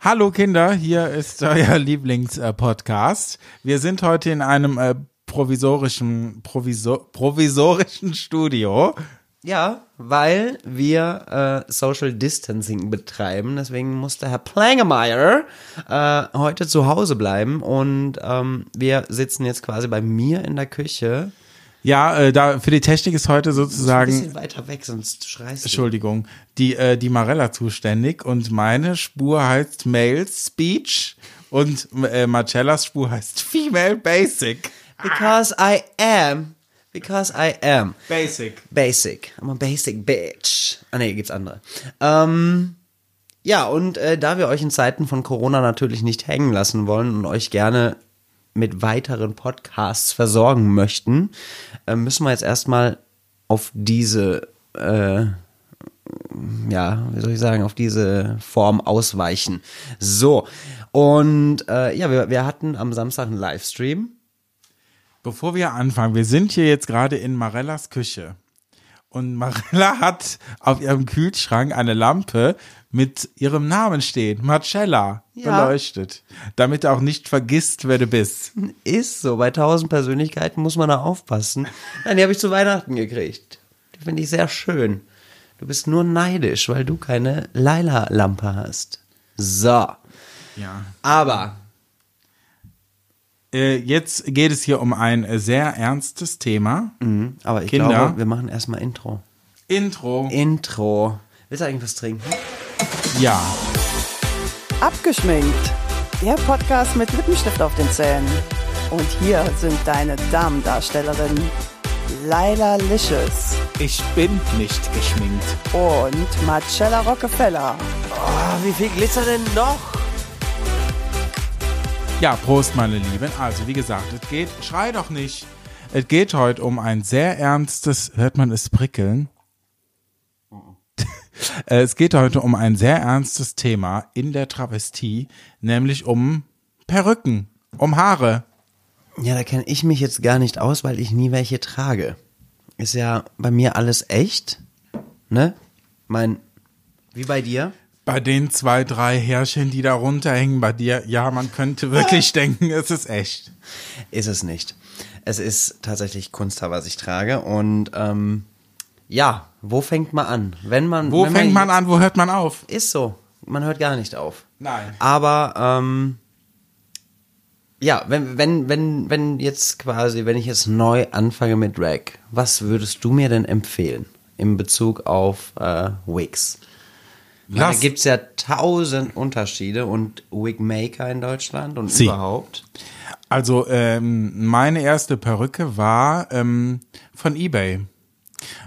Hallo Kinder, hier ist euer Lieblingspodcast. Wir sind heute in einem äh, provisorischen, provisor, provisorischen Studio. Ja, weil wir äh, Social Distancing betreiben. Deswegen musste Herr Plangemeyer äh, heute zu Hause bleiben. Und ähm, wir sitzen jetzt quasi bei mir in der Küche. Ja, äh, da für die Technik ist heute Ein sozusagen, bisschen weiter weg, sonst schreist du. Entschuldigung, die äh, die Marella zuständig und meine Spur heißt Male Speech und äh, Marcellas Spur heißt Female Basic. Because I am. Because I am. Basic. Basic. I'm a basic bitch. Ah nee, gibt's andere. Ähm, ja, und äh, da wir euch in Zeiten von Corona natürlich nicht hängen lassen wollen und euch gerne mit weiteren Podcasts versorgen möchten, äh, müssen wir jetzt erstmal auf diese, äh, ja, wie soll ich sagen, auf diese Form ausweichen. So, und äh, ja, wir, wir hatten am Samstag einen Livestream. Bevor wir anfangen, wir sind hier jetzt gerade in Marellas Küche. Und Marella hat auf ihrem Kühlschrank eine Lampe mit ihrem Namen stehen, Marcella, Ja. beleuchtet. Damit du auch nicht vergisst, wer du bist. Ist so, bei tausend Persönlichkeiten muss man da aufpassen. Nein, die habe ich zu Weihnachten gekriegt. Die finde ich sehr schön. Du bist nur neidisch, weil du keine Laila-Lampe hast. So. Ja. Aber, jetzt geht es hier um ein äh, sehr ernstes Thema. aber ich Kinder. glaube, wir machen erstmal Intro. Intro. Intro. Willst du eigentlich was trinken? Ja. Abgeschminkt. Der Podcast mit Lippenstift auf den Zähnen. Und hier sind deine Damendarstellerinnen Laila Licious Ich bin nicht geschminkt. und Marcella Rockefeller. Oh, wie viel Glitzer denn noch? Ja, Prost, meine Lieben. Also, wie gesagt, es geht, schrei doch nicht. Es geht heute um ein sehr ernstes, hört man es prickeln? Es geht heute um ein sehr ernstes Thema in der Travestie, nämlich um Perücken, um Haare. Ja, da kenne ich mich jetzt gar nicht aus, weil ich nie welche trage. Ist ja bei mir alles echt, ne? Mein, wie bei dir? Bei den zwei, drei Härchen, die da runterhängen bei dir, ja, man könnte wirklich denken, es ist echt. Ist es nicht. Es ist tatsächlich Kunsthaar, was ich trage. Und ähm, ja, wo fängt man an? Wenn man. Wo wenn fängt man jetzt- an, wo hört man auf? Ist so. Man hört gar nicht auf. Nein. Aber ähm, ja, wenn, wenn, wenn, wenn jetzt quasi, wenn ich jetzt neu anfange mit Drag, was würdest du mir denn empfehlen in Bezug auf äh, Wigs? Weil Da Lass- gibt's ja tausend Unterschiede und Wigmaker in Deutschland und Sie. überhaupt. Also ähm, meine erste Perücke war ähm, von eBay.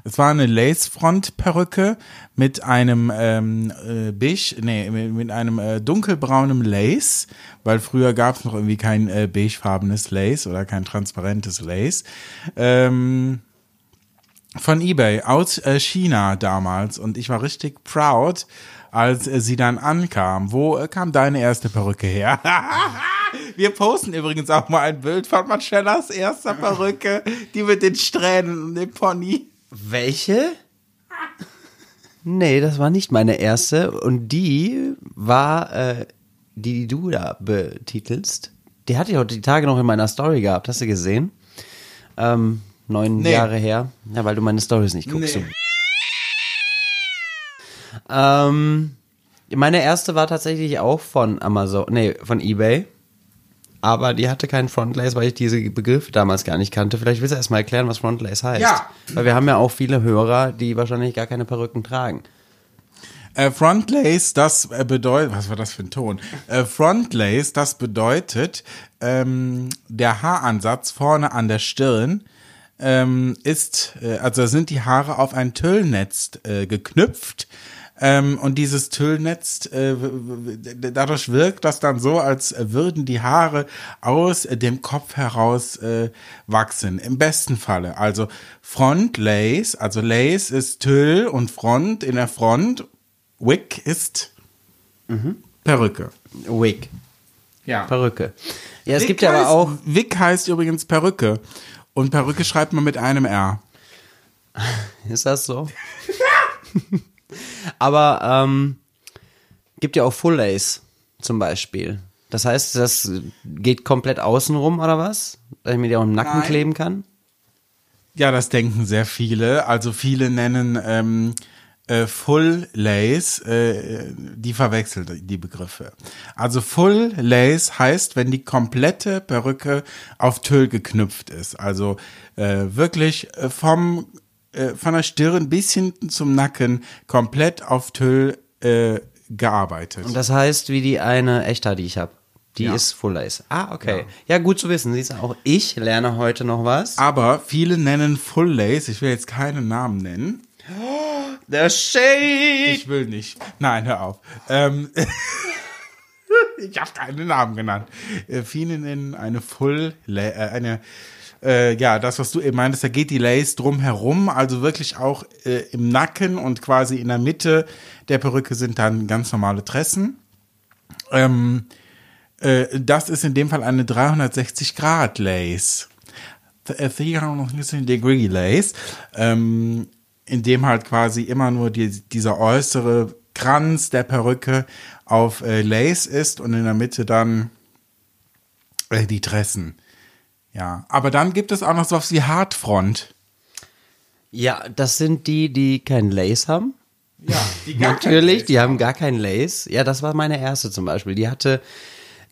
Es war eine Lace-Front-Perücke mit einem ähm, äh, beige, nee, mit, mit einem äh, dunkelbraunem Lace, weil früher gab es noch irgendwie kein äh, beigefarbenes Lace oder kein transparentes Lace. Ähm, von eBay aus äh, China damals und ich war richtig proud, als äh, sie dann ankam. Wo äh, kam deine erste Perücke her? Wir posten übrigens auch mal ein Bild von Marcellas erster Perücke, die mit den Strähnen und dem Pony. Welche? Nee, das war nicht meine erste. Und die war, äh, die, die du da betitelst, die hatte ich heute die Tage noch in meiner Story gehabt. Hast du gesehen? Ähm, neun Nee. Jahre her. Ja, weil du meine Stories nicht guckst. Nee. Ähm, meine erste war tatsächlich auch von Amazon, nee, von eBay. Aber die hatte keinen Frontlace, weil ich diese Begriffe damals gar nicht kannte. Vielleicht willst du erst mal erklären, was Frontlace heißt. Ja. Weil wir haben ja auch viele Hörer, die wahrscheinlich gar keine Perücken tragen. Äh, Frontlace, das äh, bedeutet, was war das für ein Ton? Äh, Frontlace, das bedeutet, ähm, der Haaransatz vorne an der Stirn ähm, ist, äh, also sind die Haare auf ein Tüllnetz äh, geknüpft. Ähm, und dieses Tüllnetz, äh, dadurch wirkt das dann so, als würden die Haare aus dem Kopf heraus äh, wachsen. Im besten Falle. Also Front Lace, also Lace ist Tüll und Front in der Front. Wig ist Perücke. Wig. Ja. Perücke. Ja, es Wig gibt ja aber auch. Wig heißt übrigens Perücke. Und Perücke schreibt man mit einem R. Ist das so? aber ähm, gibt ja auch Full Lace. zum Beispiel. Das heißt, das geht komplett außenrum oder was? Dass ich mir die auch im Nacken Nein. kleben kann? Ja, das denken sehr viele. Also viele nennen ähm, äh, Full Lace, äh, die verwechseln die Begriffe. Also Full Lace heißt, wenn die komplette Perücke auf Tüll geknüpft ist. Also äh, wirklich äh, vom äh, von der Stirn bis hinten zum Nacken komplett auf Tüll äh, gearbeitet. Und das heißt, wie die eine Echter, die ich habe. Die Ja. ist Full Lace. Ah, okay. Ja. gut zu wissen. Siehst du, auch ich lerne heute noch was. Aber viele nennen Full Lace, ich will jetzt keinen Namen nennen. Der Shade! Ich will nicht. Nein, hör auf. Ähm, ich habe keinen Namen genannt. Äh, viele nennen eine Full, äh, eine, äh, ja, das, was du eben meintest, da geht die Lace drum herum, also wirklich auch äh, im Nacken und quasi in der Mitte der Perücke sind dann ganz normale Tressen. Ähm, äh, das ist in dem Fall eine 360 Grad Lace. Th- äh, 360 Degree Lace, ähm, in dem halt quasi immer nur die, dieser äußere Kranz der Perücke auf äh, Lace ist und in der Mitte dann äh, die Tressen. Ja, aber dann gibt es auch noch sowas wie Hardfront. Ja, das sind die, die kein Lace haben. Ja, die Natürlich, die haben gar kein Lace. Ja, das war meine erste zum Beispiel. Die hatte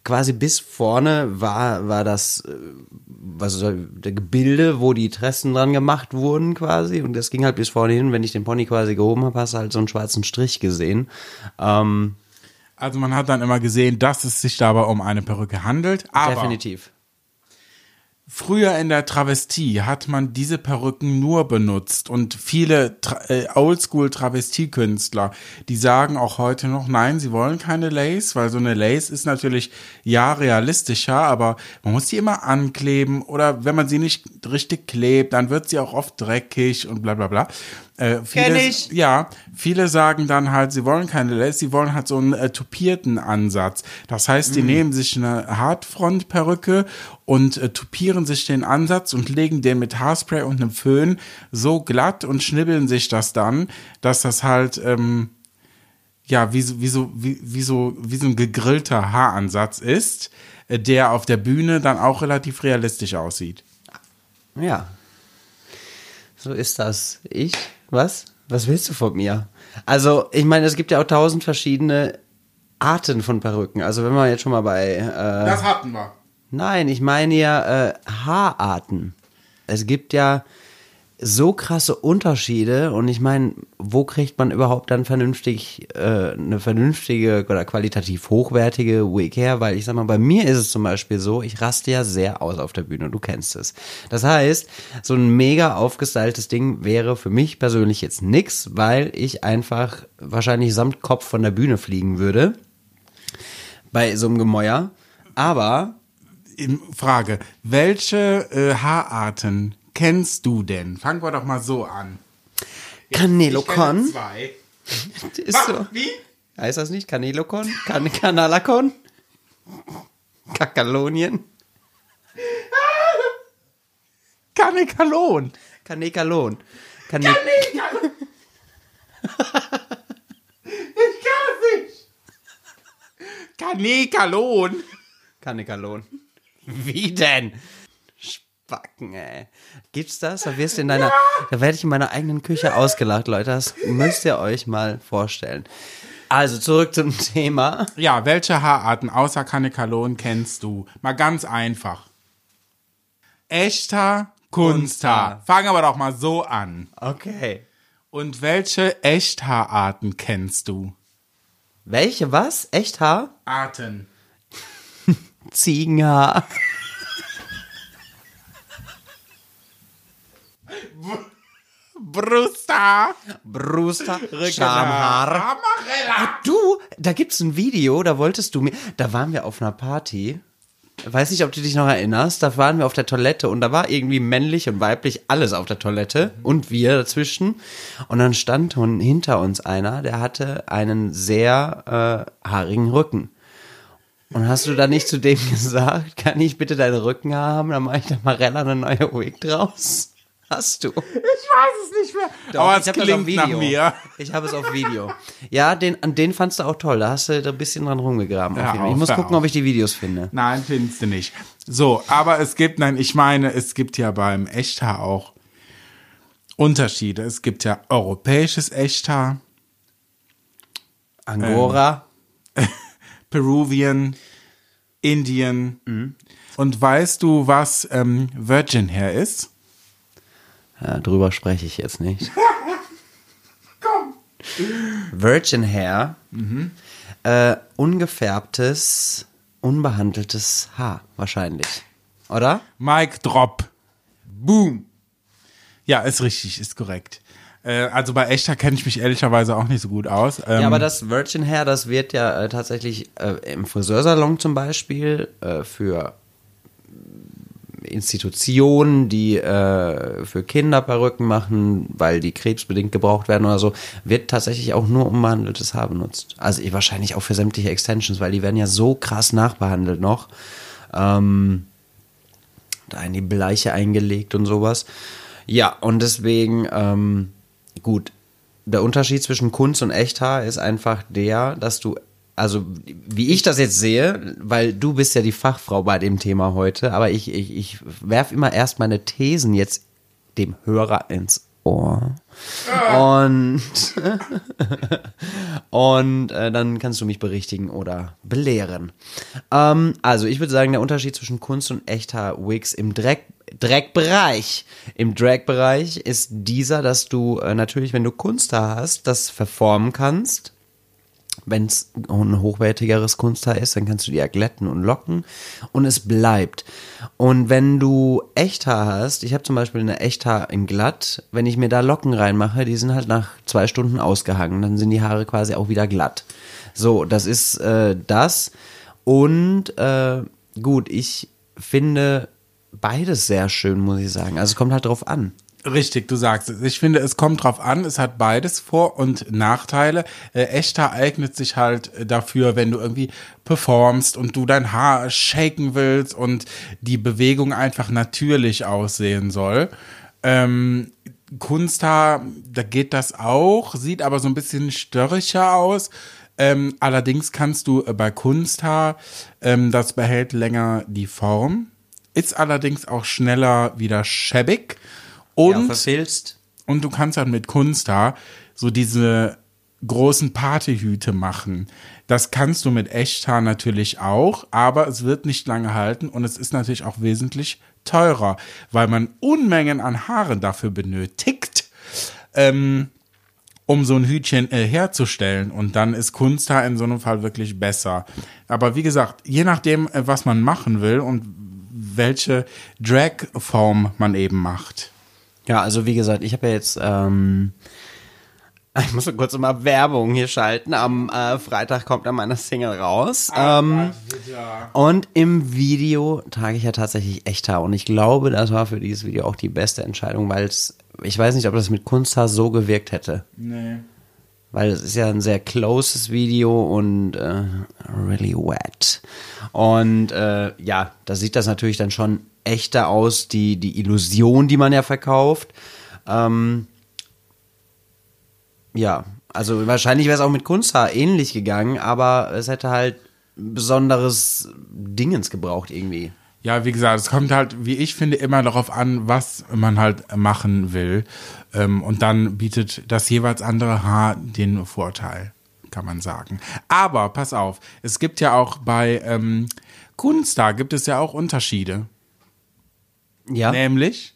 quasi bis vorne war, war das äh, was soll, der Gebilde, wo die Tressen dran gemacht wurden quasi. Und das ging halt bis vorne hin. Wenn ich den Pony quasi gehoben habe, hast du halt so einen schwarzen Strich gesehen. Ähm, Also man hat dann immer gesehen, dass es sich dabei um eine Perücke handelt. Aber definitiv. Früher in der Travestie hat man diese Perücken nur benutzt und viele äh, Oldschool-Travestiekünstler, die sagen auch heute noch, nein, sie wollen keine Lace, weil so eine Lace ist natürlich ja realistischer, aber man muss die immer ankleben oder wenn man sie nicht richtig klebt, dann wird sie auch oft dreckig und bla bla bla. Äh, viele, Kenn ich. Ja, viele sagen dann halt, sie wollen keine Lace, sie wollen halt so einen äh, tupierten Ansatz. Das heißt, Mhm. die nehmen sich eine Hartfront-Perücke und äh, tupieren sich den Ansatz und legen den mit Haarspray und einem Föhn so glatt und schnibbeln sich das dann, dass das halt ähm, ja wie so wie so wie, wie so wie so ein gegrillter Haaransatz ist, äh, der auf der Bühne dann auch relativ realistisch aussieht. Ja. So ist das. Ich? Was? Was willst du von mir? Also, ich meine, es gibt ja auch tausend verschiedene Arten von Perücken. Also, wenn wir jetzt schon mal bei. Äh, Das hatten wir. nein, ich meine ja äh, Haararten. Es gibt ja so krasse Unterschiede und ich meine, wo kriegt man überhaupt dann vernünftig äh, eine vernünftige oder qualitativ hochwertige Wig her? Weil ich sag mal, bei mir ist es zum Beispiel so, ich raste ja sehr aus auf der Bühne, du kennst es. Das heißt, so ein mega aufgestyltes Ding wäre für mich persönlich jetzt nix, weil ich einfach wahrscheinlich samt Kopf von der Bühne fliegen würde. Bei so einem Gemäuer. Aber Frage, welche äh, Haararten kennst du denn? Fangen wir doch mal so an. Canelo Ich kenne Con zwei. ist so. Wie? Heißt das nicht? Canelocon? Can Canalacon? Kakalonien? Kanekalon. Kanekalon. Kane Ich kann es nicht. Kanekalon. Kanekalon. Wie denn? Spacken, ey. Gibt's das? Da wirst du in deiner, da werde ich in meiner eigenen Küche ausgelacht, Leute. Das müsst ihr euch mal vorstellen. Also zurück zum Thema. Ja, welche Haararten außer Kanekalon kennst du? Mal ganz einfach. Echter Kunsthaar. Fangen wir doch mal so an. Okay. Und welche Echthaararten kennst du? Welche was? Echthaar? Arten. Ziegenhaar. Brusthaar. Brusthaar. Schamhaar. Schamhaar. Amarella. Du, da gibt's ein Video, da wolltest du mir, da waren wir auf einer Party. Weiß nicht, ob du dich noch erinnerst, da waren wir auf der Toilette und da war irgendwie männlich und weiblich alles auf der Toilette und wir dazwischen. Und dann stand hinter uns einer, der hatte einen sehr äh, haarigen Rücken. Und hast du da nicht zu dem gesagt, kann ich bitte deinen Rücken haben, dann mache ich da Marella eine neue Wig draus? Hast du? Ich weiß es nicht mehr. Doch, Aber ich es klingt auf Video. nach mir. Ich habe es auf Video. Ja, den, an den fandst du auch toll. Da hast du da ein bisschen dran rumgegraben. Auf ich muss gucken, ob ich die Videos finde. Nein, findest du nicht. So, aber es gibt, nein, ich meine, es gibt ja beim Echthaar auch Unterschiede. Es gibt ja europäisches Echthaar, Angora. Peruvian, Indien. Und weißt du, was ähm, Virgin Hair ist? Ja, drüber spreche ich jetzt nicht. Komm. Virgin Hair. Äh, ungefärbtes, unbehandeltes Haar, wahrscheinlich. Oder? Mic Drop. Boom. Ja, ist richtig, ist korrekt. Äh, also bei Echthaar kenne ich mich ehrlicherweise auch nicht so gut aus. Ähm, Ja, aber das Virgin Hair, das wird ja äh, tatsächlich äh, im Friseursalon zum Beispiel äh, für Institutionen, die äh, für Kinder Perücken machen, weil die krebsbedingt gebraucht werden oder so, wird tatsächlich auch nur unbehandeltes Haar benutzt. Also wahrscheinlich auch für sämtliche Extensions, weil die werden ja so krass nachbehandelt noch. Ähm, da in die Bleiche eingelegt und sowas. Ja, und deswegen, ähm, gut, der Unterschied zwischen Kunst und Echthaar ist einfach der, dass du, also wie ich das jetzt sehe, weil du bist ja die Fachfrau bei dem Thema heute, aber ich, ich, ich werf immer erst meine Thesen jetzt dem Hörer ins Ohr. Und, und äh, dann kannst du mich berichtigen oder belehren. Ähm, also ich würde sagen, der Unterschied zwischen Kunst und echter Wigs im Dreck, Dreckbereich. Im Drag-Bereich ist dieser, dass du äh, natürlich, wenn du Kunsthaar hast, das verformen kannst. Wenn es ein hochwertigeres Kunsthaar ist, dann kannst du die ja glätten und locken und es bleibt. Und wenn du Echthaar hast, ich habe zum Beispiel eine Echthaar in glatt, wenn ich mir da Locken reinmache, die sind halt nach zwei Stunden ausgehangen, dann sind die Haare quasi auch wieder glatt. So, das ist äh, das. Und äh, gut, ich finde beides sehr schön, muss ich sagen. Also es kommt halt drauf an. Richtig, du sagst es. Ich finde, es kommt drauf an, es hat beides Vor- und Nachteile. Äh, Echthaar eignet sich halt äh, dafür, wenn du irgendwie performst und du dein Haar shaken willst und die Bewegung einfach natürlich aussehen soll. Ähm, Kunsthaar, da geht das auch, sieht aber so ein bisschen störrischer aus. Ähm, allerdings kannst du äh, bei Kunsthaar, ähm, das behält länger die Form, ist allerdings auch schneller wieder schäbig. Und, verfilzt. und du kannst dann mit Kunsthaar so diese großen Partyhüte machen. Das kannst du mit Echthaar natürlich auch, aber es wird nicht lange halten und es ist natürlich auch wesentlich teurer, weil man Unmengen an Haaren dafür benötigt, ähm, um so ein Hütchen äh, herzustellen. Und dann ist Kunsthaar in so einem Fall wirklich besser. Aber wie gesagt, je nachdem, äh, was man machen will und welche Drag-Form man eben macht. Ja, also wie gesagt, ich habe ja jetzt, ähm, ich muss mal kurz mal Werbung hier schalten. Am äh, Freitag kommt dann meine Single raus. Ähm, und im Video trage ich ja tatsächlich Echthaar. Und ich glaube, das war für dieses Video auch die beste Entscheidung, weil es, ich weiß nicht, ob das mit Kunsthaar so gewirkt hätte. Nee. Weil es ist ja ein sehr closes Video und äh, really wet. Und äh, ja, da sieht das natürlich dann schon echter aus, die, die Illusion, die man ja verkauft. Ähm, ja, also wahrscheinlich wäre es auch mit Kunsthaar ähnlich gegangen, aber es hätte halt besonderes Dingens gebraucht irgendwie. Ja, wie gesagt, es kommt halt, wie ich finde, immer darauf an, was man halt machen will. Ähm, und dann bietet das jeweils andere Haar den Vorteil, kann man sagen. Aber pass auf, es gibt ja auch bei ähm, Kunsthaar gibt es ja auch Unterschiede. Ja. Nämlich,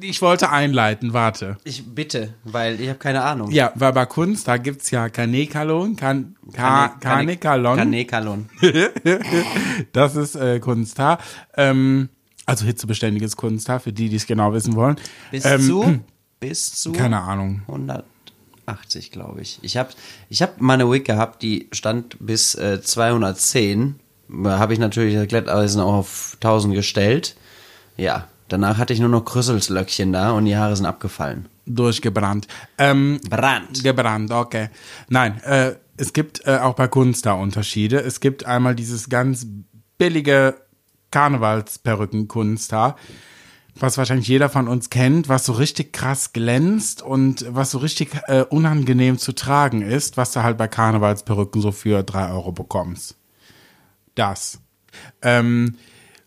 ich, wollte einleiten, warte. Ich bitte, weil ich habe keine Ahnung. Ja, weil bei Kunsthaar gibt's ja Kanekalon, kan, ka, Kanekalon. Kanekalon. Das ist äh, Kunsthaar. Ähm, also hitzebeständiges Kunsthaar, für die, die es genau wissen wollen. Bis ähm, zu? Bis zu? Keine Ahnung. 180, glaube ich. Ich habe ich hab mal eine Wig gehabt, die stand bis äh, 210. Da habe ich natürlich das Glätteisen auch auf 1000 gestellt. Ja, danach hatte ich nur noch Krüsselslöckchen da und die Haare sind abgefallen. Durchgebrannt. Ähm, Brand. gebrannt, okay. Nein, äh, es gibt äh, auch bei Kunsthaar Unterschiede. Es gibt einmal dieses ganz billige Karnevalsperücken-Kunsthaar was wahrscheinlich jeder von uns kennt, was so richtig krass glänzt und was so richtig äh, unangenehm zu tragen ist, was du halt bei Karnevalsperücken so für drei Euro bekommst. Das. Ähm,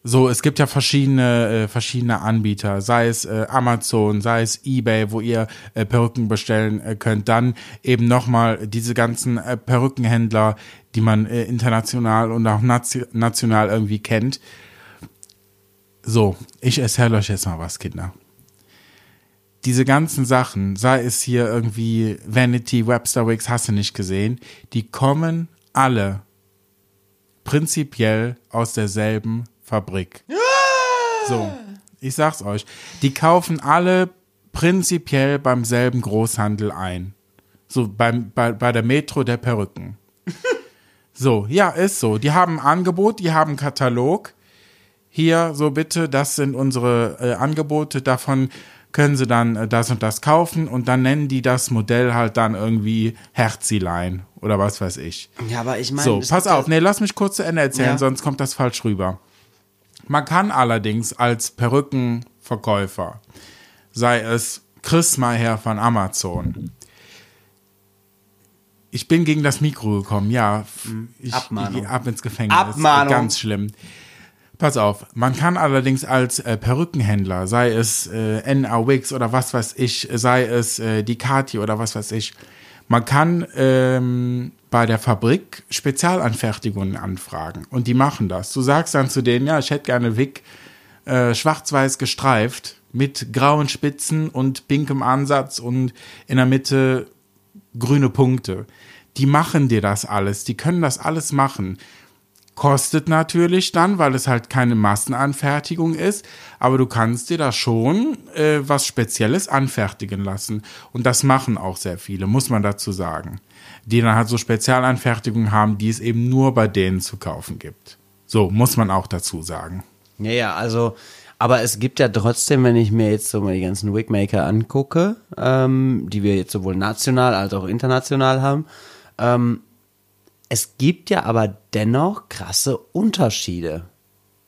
so, es gibt ja verschiedene, äh, verschiedene Anbieter, sei es äh, Amazon, sei es eBay, wo ihr äh, Perücken bestellen äh, könnt. Dann eben nochmal diese ganzen äh, Perückenhändler, die man äh, international und auch nation national irgendwie kennt. So, ich erzähle euch jetzt mal was, Kinder. Diese ganzen Sachen, sei es hier irgendwie Vanity, Webster Wigs, hast du nicht gesehen, die kommen alle prinzipiell aus derselben Fabrik. So, ich sag's euch. Die kaufen alle prinzipiell beim selben Großhandel ein. So beim, bei, bei der Metro der Perücken. So, ja, ist so. Die haben ein Angebot, die haben einen Katalog. Hier, so bitte, das sind unsere äh, Angebote. Davon können sie dann äh, das und das kaufen und dann nennen die das Modell halt dann irgendwie Herzilein oder was weiß ich. Ja, aber ich meine. So, pass auf, nee, lass mich kurz zu Ende erzählen, Ja. sonst kommt das falsch rüber. Man kann allerdings als Perückenverkäufer, sei es Chris Maher von Amazon, ich bin gegen das Mikro gekommen, ja. Ich, Abmahnung. ich ab ins Gefängnis. Abmahnung. Ganz schlimm. Pass auf, man kann allerdings als äh, Perückenhändler, sei es äh, NA Wigs oder was weiß ich, sei es äh, die Kati oder was weiß ich, man kann ähm, bei der Fabrik Spezialanfertigungen anfragen und die machen das. Du sagst dann zu denen, ja, ich hätte gerne Wig äh, schwarz-weiß gestreift mit grauen Spitzen und pinkem Ansatz und in der Mitte grüne Punkte. Die machen dir das alles, die können das alles machen. Kostet natürlich dann, weil es halt keine Massenanfertigung ist, aber du kannst dir da schon äh, was Spezielles anfertigen lassen. Und das machen auch sehr viele, muss man dazu sagen. Die dann halt so Spezialanfertigungen haben, die es eben nur bei denen zu kaufen gibt. So, muss man auch dazu sagen. Ja, ja, also, aber es gibt ja trotzdem, wenn ich mir jetzt so mal die ganzen Wigmaker angucke, ähm, die wir jetzt sowohl national als auch international haben, ähm, es gibt ja aber dennoch krasse Unterschiede.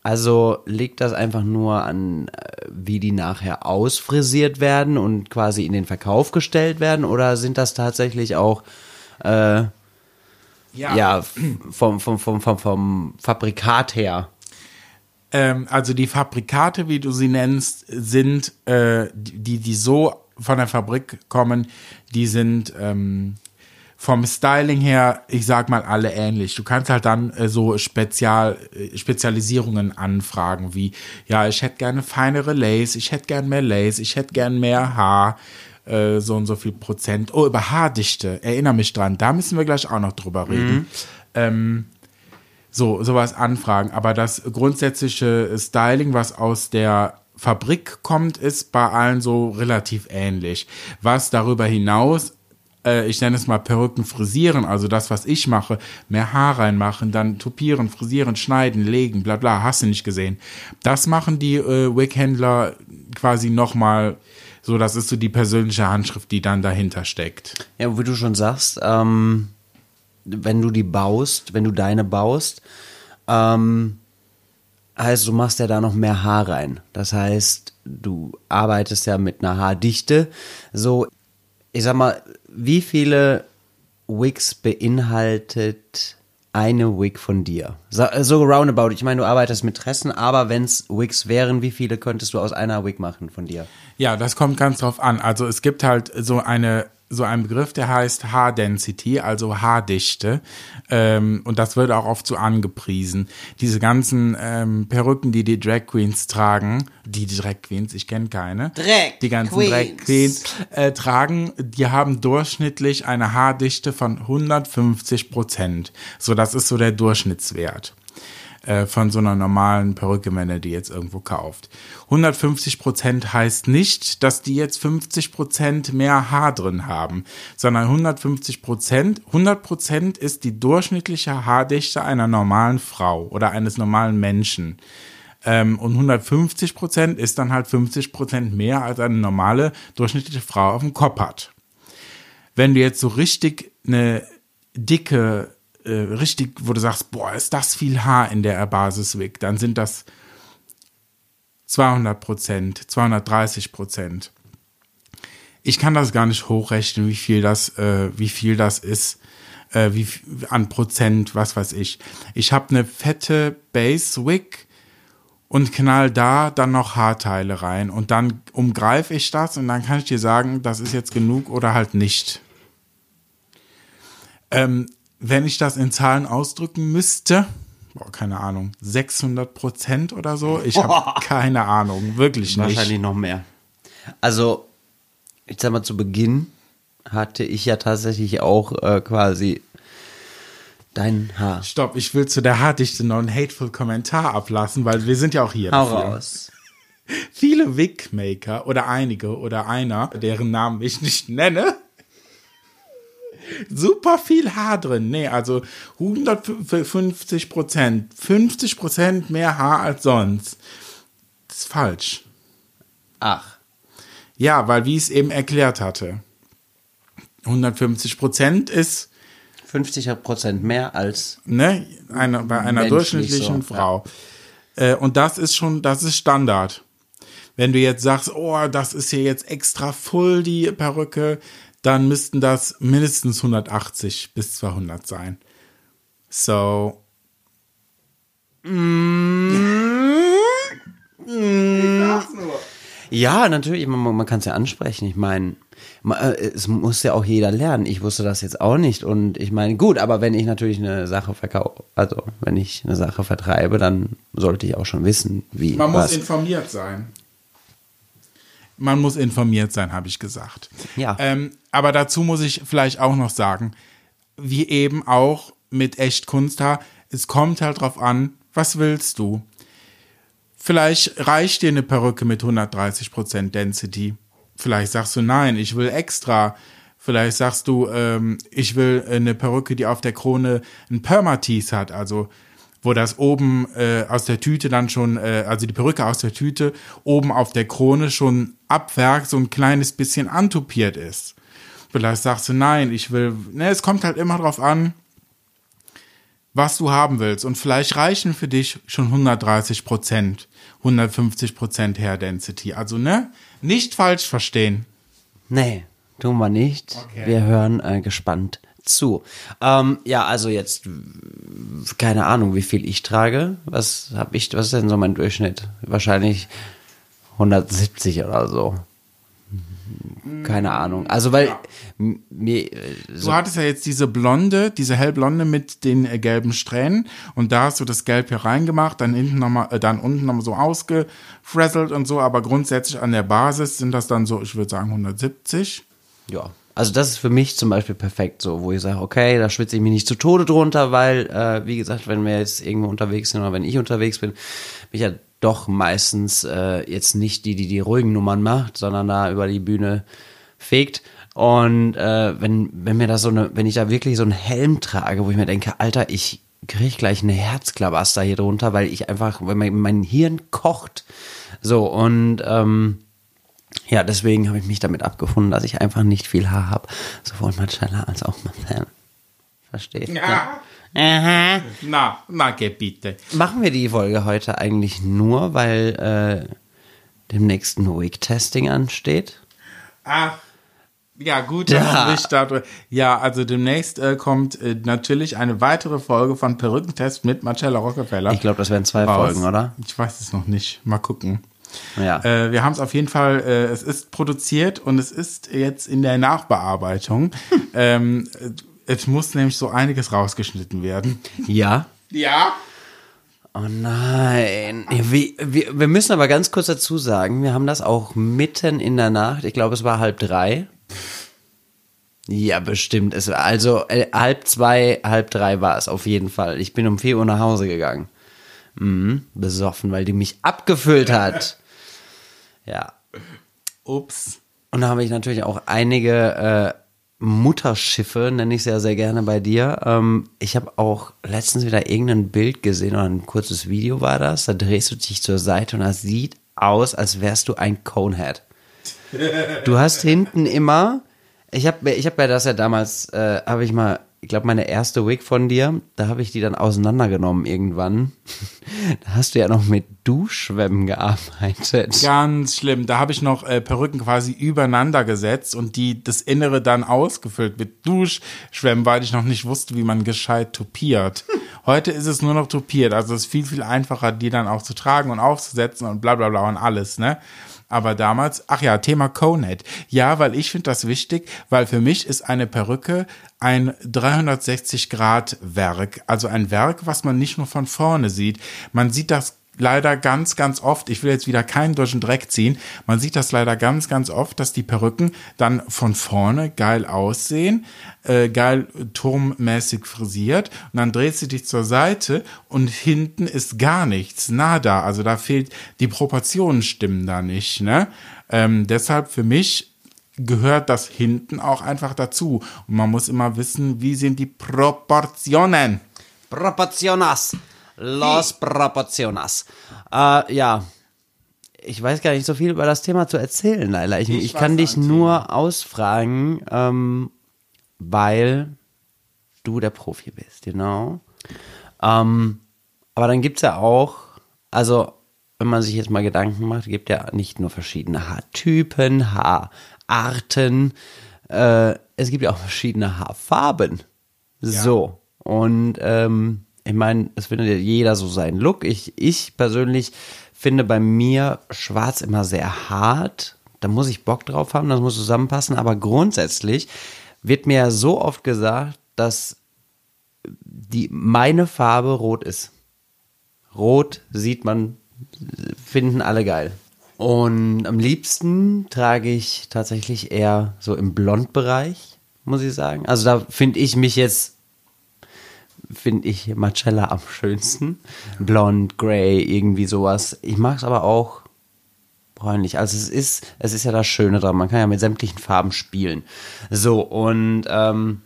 Also liegt das einfach nur an, äh, wie die nachher ausfrisiert werden und quasi in den Verkauf gestellt werden, oder sind das tatsächlich auch äh, ja, vom, vom, vom, vom, vom Fabrikat her? Ähm, also die Fabrikate, wie du sie nennst, sind äh, die, die so von der Fabrik kommen, die sind ähm, vom Styling her, ich sag mal, alle ähnlich. Du kannst halt dann äh, so Spezial, äh, Spezialisierungen anfragen, wie, ja, ich hätte gerne feinere Lace, ich hätte gern mehr Lace, ich hätte gern mehr Haar, äh, so und so viel Prozent. Oh, über Haardichte, erinnere mich dran, da müssen wir gleich auch noch drüber reden. Ähm, so, sowas anfragen. Aber das grundsätzliche Styling, was aus der Fabrik kommt, ist bei allen so relativ ähnlich. Was darüber hinaus, äh, ich nenne es mal Perücken frisieren, also das, was ich mache, mehr Haar reinmachen, dann tupieren, frisieren, schneiden, legen, bla bla, hast du nicht gesehen. Das machen die äh, Wig-Händler quasi nochmal so, das ist so die persönliche Handschrift, die dann dahinter steckt. Ja, wie du schon sagst, ähm, wenn du die baust, wenn du deine baust, ähm, heißt, du machst ja da noch mehr Haar rein. Das heißt, du arbeitest ja mit einer Haardichte. So, ich sag mal, wie viele Wigs beinhaltet eine Wig von dir? So, so roundabout. Ich meine, du arbeitest mit Tressen, aber wenn es Wigs wären, wie viele könntest du aus einer Wig machen von dir? Ja, das kommt ganz drauf an. Also es gibt halt so eine so einen Begriff, der heißt Haardensity, also Haardichte. Ähm, und das wird auch oft so angepriesen. Diese ganzen ähm, Perücken, die die Drag Queens tragen, die, die Drag Queens, ich kenne keine. Drag Die ganzen Queens. Drag Queens äh, tragen, die haben durchschnittlich eine Haardichte von 150 Prozent. So, das ist so der Durchschnittswert äh, von so einer normalen Perücke, wenn ihr die jetzt irgendwo kauft. 150 Prozent heißt nicht, dass die jetzt 50 Prozent mehr Haar drin haben, sondern 150 Prozent, 100 Prozent ist die durchschnittliche Haardichte einer normalen Frau oder eines normalen Menschen. Ähm, und 150 Prozent ist dann halt 50 Prozent mehr als eine normale durchschnittliche Frau auf dem Kopf hat. Wenn du jetzt so richtig eine dicke, äh, richtig, wo du sagst, boah, ist das viel Haar in der Basiswig, dann sind das 200 Prozent, 230 Prozent. Ich kann das gar nicht hochrechnen, wie viel das, äh, wie viel das ist, äh, wie an Prozent, was weiß ich. Ich habe eine fette Base Wig und knall da dann noch Haarteile rein und dann umgreife ich das und dann kann ich dir sagen, das ist jetzt genug oder halt nicht. Ähm, wenn ich das in Zahlen ausdrücken müsste, boah, keine Ahnung, 600 Prozent oder so, ich habe keine Ahnung, wirklich nicht. Wahrscheinlich noch mehr. Also, ich sag mal, zu Beginn hatte ich ja tatsächlich auch äh, quasi dein Haar. Stopp, ich will zu der Haardichte noch einen hateful Kommentar ablassen, weil wir sind ja auch hier. Hau raus. Viele Wigmaker oder einige oder einer, deren Namen ich nicht nenne, super viel Haar drin. Nee, also 150 Prozent, 50 Prozent mehr Haar als sonst. Das ist falsch. Ach. Ja, weil wie ich es eben erklärt hatte, 150 Prozent ist 50 Prozent mehr als. ne, eine, bei einer durchschnittlichen so, Frau. Äh, und das ist schon, das ist Standard. Wenn du jetzt sagst, oh, das ist hier jetzt extra full, die Perücke, dann müssten das mindestens 180 bis 200 sein. So. Ja, natürlich, man, man kann es ja ansprechen. Ich meine, es muss ja auch jeder lernen. Ich wusste das jetzt auch nicht. Und ich meine, gut, aber wenn ich natürlich eine Sache verkaufe, also wenn ich eine Sache vertreibe, dann sollte ich auch schon wissen, wie. Man muss was. informiert sein. Man muss informiert sein, habe ich gesagt. Ja. Ähm, aber dazu muss ich vielleicht auch noch sagen, wie eben auch mit echt Kunsthaar, es kommt halt drauf an, was willst du? Vielleicht reicht dir eine Perücke mit 130% Density. Vielleicht sagst du, nein, ich will extra. Vielleicht sagst du, ähm, ich will eine Perücke, die auf der Krone ein Permatease hat, also wo das oben äh, aus der Tüte dann schon, äh, also die Perücke aus der Tüte oben auf der Krone schon ab Werk so ein kleines bisschen antupiert ist. Vielleicht sagst du, nein, ich will, ne, es kommt halt immer drauf an, was du haben willst. Und vielleicht reichen für dich schon 130 Prozent, 150 Prozent Hair Density. Also, ne, nicht falsch verstehen. Nee, tun wir nicht. Okay. Wir hören äh, gespannt zu. Ähm, ja, also jetzt keine Ahnung, wie viel ich trage. Was habe ich? Was ist denn so mein Durchschnitt? Wahrscheinlich 170 oder so. Keine Ahnung. Also weil Ja. mir äh, Du so, hattest ja jetzt diese blonde, diese hellblonde mit den äh, gelben Strähnen und da hast du das Gelb hier reingemacht, dann hinten noch mal, äh, dann unten nochmal so ausgefresselt und so, aber grundsätzlich an der Basis sind das dann so, ich würde sagen 170. ja. Also das ist für mich zum Beispiel perfekt so, wo ich sage, okay, da schwitze ich mich nicht zu Tode drunter, weil, äh, wie gesagt, wenn wir jetzt irgendwo unterwegs sind oder wenn ich unterwegs bin, bin ich ja doch meistens äh, jetzt nicht die, die die ruhigen Nummern macht, sondern da über die Bühne fegt. Und äh, wenn, wenn mir das so eine, wenn ich da wirklich so einen Helm trage, wo ich mir denke, Alter, ich kriege gleich eine Herzklabaster hier drunter, weil ich einfach, weil mein, mein Hirn kocht. So, und ähm, ja, deswegen habe ich mich damit abgefunden, dass ich einfach nicht viel Haar habe. Sowohl Marcella als auch Marcel. Versteht? Ja. Aha. Na, na, bitte. Machen wir die Folge heute eigentlich nur, weil äh, demnächst ein Wig-Testing ansteht? Ach, ja, gut, Ja. Ja, also demnächst äh, kommt äh, natürlich eine weitere Folge von Perückentest mit Marcella Rockefeller. Ich glaube, das wären zwei raus. Folgen, oder? Ich weiß es noch nicht. Mal gucken. Ja. Äh, wir haben es auf jeden Fall, äh, es ist produziert und es ist jetzt in der Nachbearbeitung. ähm, äh, es muss nämlich so einiges rausgeschnitten werden. ja. Ja. Oh nein. Wir, wir, wir müssen aber ganz kurz dazu sagen, wir haben das auch mitten in der Nacht, ich glaube es war halb drei. Ja, bestimmt. Es, war also äh, halb zwei, halb drei war es auf jeden Fall. Ich bin um vier Uhr nach Hause gegangen. Mhm, besoffen, weil die mich abgefüllt hat. Ja. Ups. Und da habe ich natürlich auch einige äh, Mutterschiffe, nenne ich sehr, sehr gerne bei dir. Ähm, ich habe auch letztens wieder irgendein Bild gesehen oder ein kurzes Video war das. Da drehst du dich zur Seite und das sieht aus, als wärst du ein Conehead. Du hast hinten immer, ich habe ich hab ja das ja damals, äh, habe ich mal ich glaube, meine erste Wig von dir, da habe ich die dann auseinandergenommen irgendwann. da hast du ja noch mit Duschschwämmen gearbeitet. Ganz schlimm. Da habe ich noch äh, Perücken quasi übereinander gesetzt und die das Innere dann ausgefüllt mit Duschschwämmen, weil ich noch nicht wusste, wie man gescheit tupiert. Heute ist es nur noch tupiert, also es ist viel, viel einfacher, die dann auch zu tragen und aufzusetzen und bla bla bla und alles, ne? Aber damals, ach ja, Thema Conet. Ja, weil ich finde das wichtig, weil für mich ist eine Perücke ein 360 Grad Werk. Also ein Werk, was man nicht nur von vorne sieht. Man sieht das leider ganz, ganz oft, ich will jetzt wieder keinen durch den Dreck ziehen, man sieht das leider ganz, ganz oft, dass die Perücken dann von vorne geil aussehen, äh, geil turmmäßig frisiert und dann dreht sie dich zur Seite und hinten ist gar nichts, nada, also da fehlt, die Proportionen stimmen da nicht, ne? Ähm, deshalb für mich gehört das hinten auch einfach dazu und man muss immer wissen, wie sind die Proportionen. Proporcionas. Los Proporcionas. Äh, ja. Ich weiß gar nicht so viel über das Thema zu erzählen, Leila. Ich, ich, Ich kann dich nur ausfragen, ähm, weil du der Profi bist, genau. Ähm, aber dann gibt's ja auch, also wenn man sich jetzt mal Gedanken macht, gibt ja nicht nur verschiedene Haartypen, Haararten, äh, es gibt ja auch verschiedene Haarfarben. So. Und ähm, ich meine, es findet ja jeder so seinen Look. Ich, ich persönlich finde bei mir schwarz immer sehr hart. Da muss ich Bock drauf haben, das muss zusammenpassen. Aber grundsätzlich wird mir so oft gesagt, dass die meine Farbe rot ist. Rot sieht man, finden alle geil. Und am liebsten trage ich tatsächlich eher so im Blondbereich, muss ich sagen. Also da finde ich mich jetzt, finde ich Marcella am schönsten. Blond, Grey, irgendwie sowas. Ich mag es aber auch bräunlich. Also es ist, es ist ja das Schöne dran. Man kann ja mit sämtlichen Farben spielen. So, und ähm,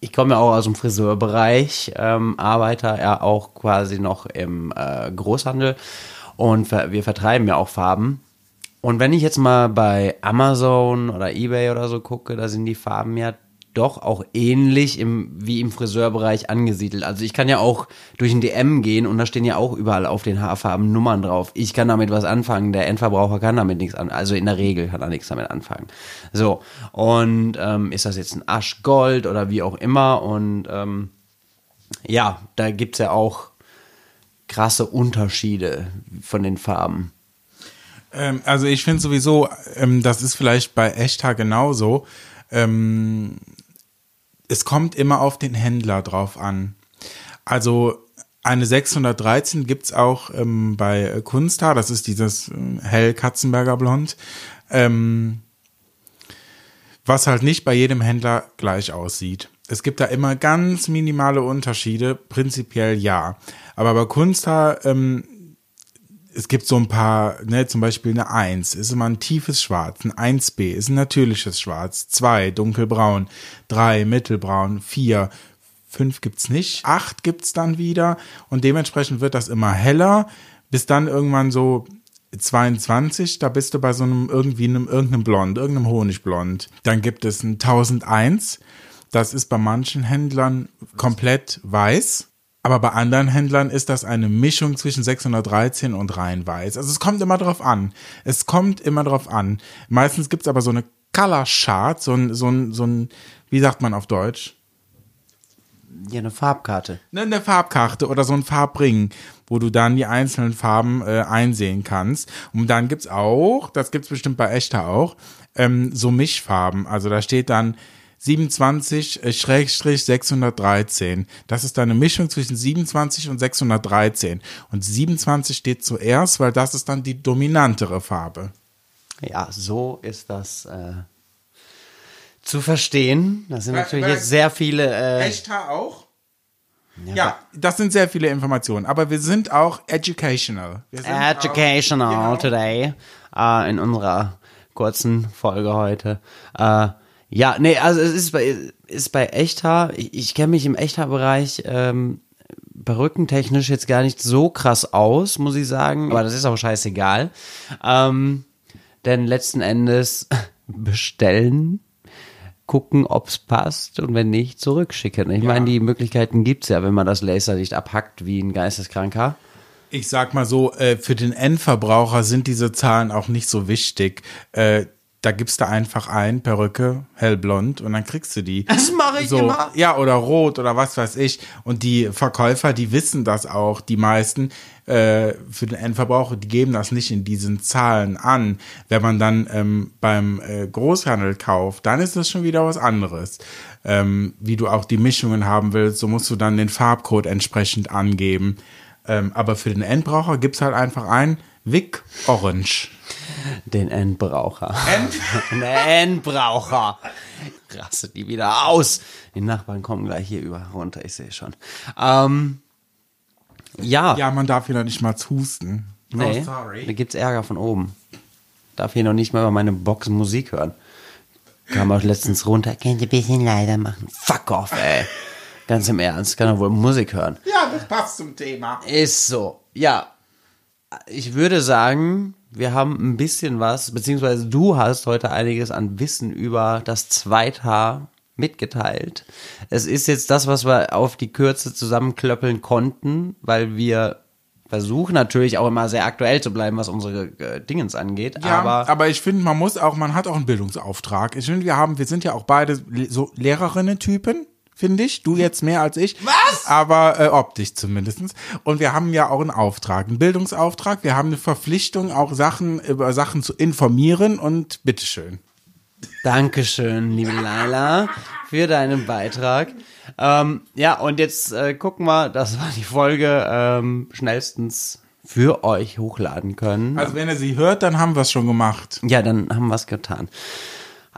ich komme ja auch aus dem Friseurbereich, ähm, arbeite ja auch quasi noch im äh, Großhandel und wir vertreiben ja auch Farben. Und wenn ich jetzt mal bei Amazon oder eBay oder so gucke, da sind die Farben ja doch auch ähnlich im, wie im Friseurbereich angesiedelt. Also ich kann ja auch durch ein DM gehen und da stehen ja auch überall auf den Haarfarben Nummern drauf. Ich kann damit was anfangen, der Endverbraucher kann damit nichts an, also in der Regel kann er nichts damit anfangen. So, und ähm, ist das jetzt ein Aschgold oder wie auch immer und ähm, ja, da gibt's ja auch krasse Unterschiede von den Farben. Ähm, also ich finde sowieso, ähm, das ist vielleicht bei Echthaar genauso. Ähm, es kommt immer auf den Händler drauf an. Also eine 613 gibt's auch ähm, bei Kunsthaar, das ist dieses ähm, hell Katzenberger Blond, ähm, was halt nicht bei jedem Händler gleich aussieht. Es gibt da immer ganz minimale Unterschiede, prinzipiell ja. Aber bei Kunsthaar ähm, es gibt so ein paar, ne, zum Beispiel eine 1 ist immer ein tiefes Schwarz, ein 1b ist ein natürliches Schwarz, 2 dunkelbraun, 3 mittelbraun, 4 5 gibt's nicht, 8 gibt's dann wieder. Und dementsprechend wird das immer heller, bis dann irgendwann so 22, da bist du bei so einem irgendwie einem irgendeinem Blond, irgendeinem Honigblond. Dann gibt es ein 1001, das ist bei manchen Händlern komplett weiß. Aber bei anderen Händlern ist das eine Mischung zwischen 613 und rein weiß. Also es kommt immer drauf an. Es kommt immer drauf an. Meistens gibt's aber so eine Color Chart, so ein, so ein, so ein, wie sagt man auf Deutsch? Ja, eine Farbkarte. Ne, Eine Farbkarte oder so ein Farbring, wo du dann die einzelnen Farben äh, einsehen kannst. Und dann gibt's auch, das gibt's bestimmt bei Echter auch, ähm, so Mischfarben. Also da steht dann 27-613. Das ist eine Mischung zwischen 27 und 613. Und 27 steht zuerst, weil das ist dann die dominantere Farbe. Ja, so ist das äh, zu verstehen. Das sind Weil- natürlich weil- jetzt sehr viele. Äh, Echter auch? Ja, das sind sehr viele Informationen. Aber wir sind auch educational. Sind Educational Auch, genau. today äh, in unserer kurzen Folge heute. Äh, ja, nee, also es ist bei, ist bei Echthaar, ich, ich kenne mich im Echthaar-Bereich ähm, perückentechnisch jetzt gar nicht so krass aus, muss ich sagen, aber das ist auch scheißegal. Ähm, denn letzten Endes bestellen gucken, ob's passt und wenn nicht, zurückschicken. Ich meine, die Möglichkeiten gibt's ja, wenn man das Laserlicht abhackt wie ein Geisteskranker. Ich sag mal so, äh, für den Endverbraucher sind diese Zahlen auch nicht so wichtig. Da gibst du einfach ein, Perücke, hellblond und dann kriegst du die. Das mache ich so, immer. Ja, oder rot oder was weiß ich. Und die Verkäufer, die wissen das auch, die meisten. Äh, für den Endverbraucher, die geben das nicht in diesen Zahlen an. Wenn man dann ähm, beim äh, Großhandel kauft, dann ist das schon wieder was anderes. Ähm, wie du auch die Mischungen haben willst, so musst du dann den Farbcode entsprechend angeben. Ähm, aber für den Endbraucher gibt's halt einfach ein Wick Orange. Den Endbraucher. Den Endbraucher. Rastet die wieder aus. Die Nachbarn kommen gleich hier über runter, ich sehe schon. Ähm, ja, Ja, man darf hier noch nicht mal husten. nee, Oh, sorry. da gibt's Ärger von oben. Darf hier noch nicht mal über meine Box Musik hören. Kam auch letztens runter. Könnt ihr ein bisschen leider machen. Fuck off, ey. Ganz im Ernst, kann er wohl Musik hören. Ja, das passt zum Thema. Ist so. Ja, ich würde sagen, wir haben ein bisschen was, beziehungsweise du hast heute einiges an Wissen über das Zweithaar mitgeteilt. Es ist jetzt das, was wir auf die Kürze zusammenklöppeln konnten, weil wir versuchen natürlich auch immer sehr aktuell zu bleiben, was unsere äh, Dingens angeht. Ja, aber aber, ich finde, man muss auch, man hat auch einen Bildungsauftrag. Ich finde, wir haben, wir sind ja auch beide so Lehrerinnen-Typen, finde ich. Du jetzt mehr als ich. Was? Aber äh, optisch zumindestens. Und wir haben ja auch einen Auftrag, einen Bildungsauftrag. Wir haben eine Verpflichtung, auch Sachen über Sachen zu informieren und bitteschön. Dankeschön, liebe Laila, für deinen Beitrag. Ähm, ja, und jetzt äh, gucken wir, dass wir die Folge ähm, schnellstens für euch hochladen können. Also wenn ihr sie hört, dann haben wir es schon gemacht. Ja, dann haben wir es getan.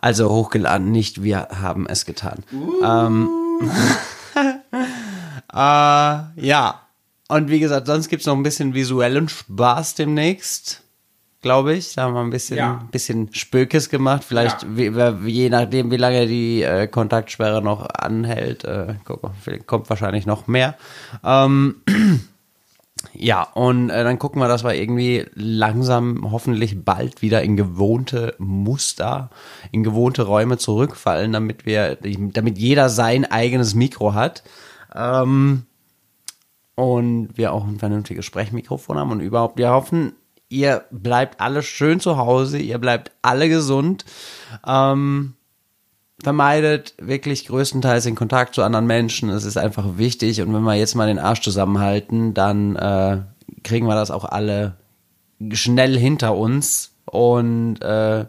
Also hochgeladen, nicht wir haben es getan. Ähm, äh, ja, und wie gesagt, sonst gibt's noch ein bisschen visuellen Spaß demnächst. Glaube ich. Da haben wir ein bisschen, Ja. bisschen Spökes gemacht. Vielleicht, Ja. wie, wie, je nachdem, wie lange die äh, Kontaktsperre noch anhält, äh, guck kommt wahrscheinlich noch mehr. Ähm, ja, und äh, dann gucken wir, dass wir irgendwie langsam, hoffentlich bald wieder in gewohnte Muster, in gewohnte Räume zurückfallen, damit wir, damit jeder sein eigenes Mikro hat. Ähm, und wir auch ein vernünftiges Sprechmikrofon haben und überhaupt, wir hoffen, ihr bleibt alle schön zu Hause, ihr bleibt alle gesund. Ähm, vermeidet wirklich größtenteils den Kontakt zu anderen Menschen. Es ist einfach wichtig. Und wenn wir jetzt mal den Arsch zusammenhalten, dann äh, kriegen wir das auch alle schnell hinter uns. Und äh,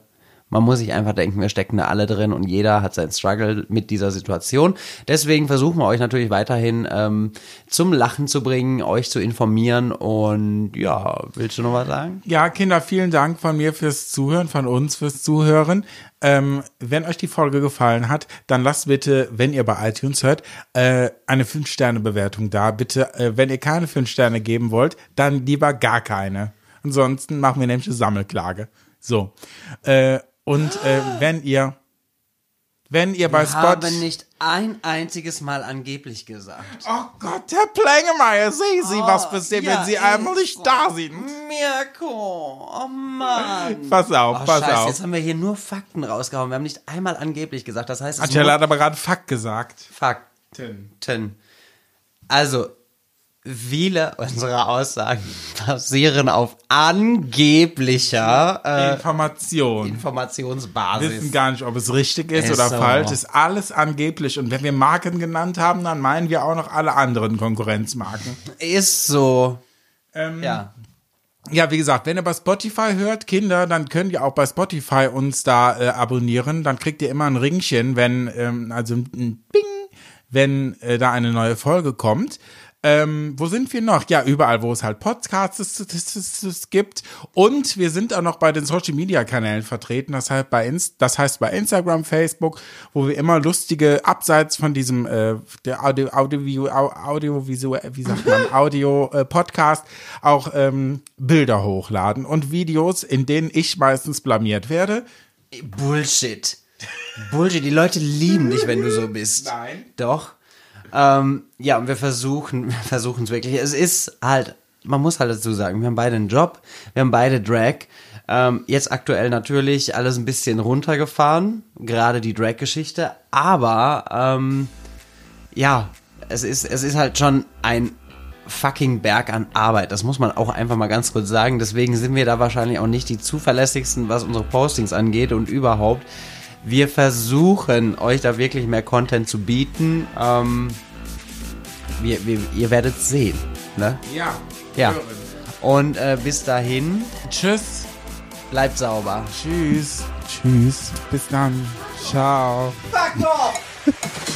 man muss sich einfach denken, wir stecken da alle drin und jeder hat seinen Struggle mit dieser Situation. Deswegen versuchen wir euch natürlich weiterhin ähm, zum Lachen zu bringen, euch zu informieren. Und ja, willst du noch was sagen? Ja, Kinder, vielen Dank von mir fürs Zuhören, von uns fürs Zuhören. Ähm, wenn euch die Folge gefallen hat, dann lasst bitte, wenn ihr bei iTunes hört, äh, eine 5-Sterne-Bewertung da. Bitte, äh, wenn ihr keine 5 Sterne geben wollt, dann lieber gar keine. Ansonsten machen wir nämlich eine Sammelklage. So. Äh, und äh, wenn ihr, wenn ihr bei Wir Spot. haben nicht ein einziges Mal angeblich gesagt. Oh Gott, Herr Plengemeier, sehen Sie, was passiert, ja, wenn Sie einmal nicht ist da sind. Mirko, oh Mann. Pass auf, Oh, pass Scheiße, auf. jetzt haben wir hier nur Fakten rausgehauen. Wir haben nicht einmal angeblich gesagt. Das heißt, es Angela hat aber gerade Fakt gesagt. Fakten. Also, viele unserer Aussagen basieren auf angeblicher äh, Information. wissen Informationsbasis. gar nicht, ob es richtig ist, Ist oder so. falsch. Ist alles angeblich. Und wenn wir Marken genannt haben, dann meinen wir auch noch alle anderen Konkurrenzmarken. Ist so. Ähm, Ja. Ja, wie gesagt, wenn ihr bei Spotify hört, Kinder, dann könnt ihr auch bei Spotify uns da äh, abonnieren. Dann kriegt ihr immer ein Ringchen, wenn, ähm, also ein Bing, wenn äh, da eine neue Folge kommt. Ähm, wo sind wir noch? Ja, überall, wo es halt Podcasts gibt. Und wir sind auch noch bei den Social Media Kanälen vertreten. Das heißt bei, Inst das heißt bei Instagram, Facebook, wo wir immer lustige, abseits von diesem äh, der Audio, Audio, Audio, wie sagt man, Audio äh, Podcast auch ähm, Bilder hochladen und Videos, in denen ich meistens blamiert werde. Bullshit. Bullshit. Die Leute lieben dich, wenn du so bist. Nein. Doch. Ähm, ja, und wir versuchen, wir versuchen es wirklich. Es ist halt, man muss halt dazu sagen, wir haben beide einen Job, wir haben beide Drag. Ähm, jetzt aktuell natürlich alles ein bisschen runtergefahren, gerade die Drag-Geschichte, aber ähm, ja, es ist, es ist halt schon ein fucking Berg an Arbeit. Das muss man auch einfach mal ganz kurz sagen. Deswegen sind wir da wahrscheinlich auch nicht die zuverlässigsten, was unsere Postings angeht und überhaupt. Wir versuchen, euch da wirklich mehr Content zu bieten. Ähm, wir, wir, ihr werdet es sehen. Ne? Ja. Ja. Und äh, bis dahin, Tschüss. bleibt sauber. Tschüss. Tschüss. Bis dann. Ciao. Fuck off!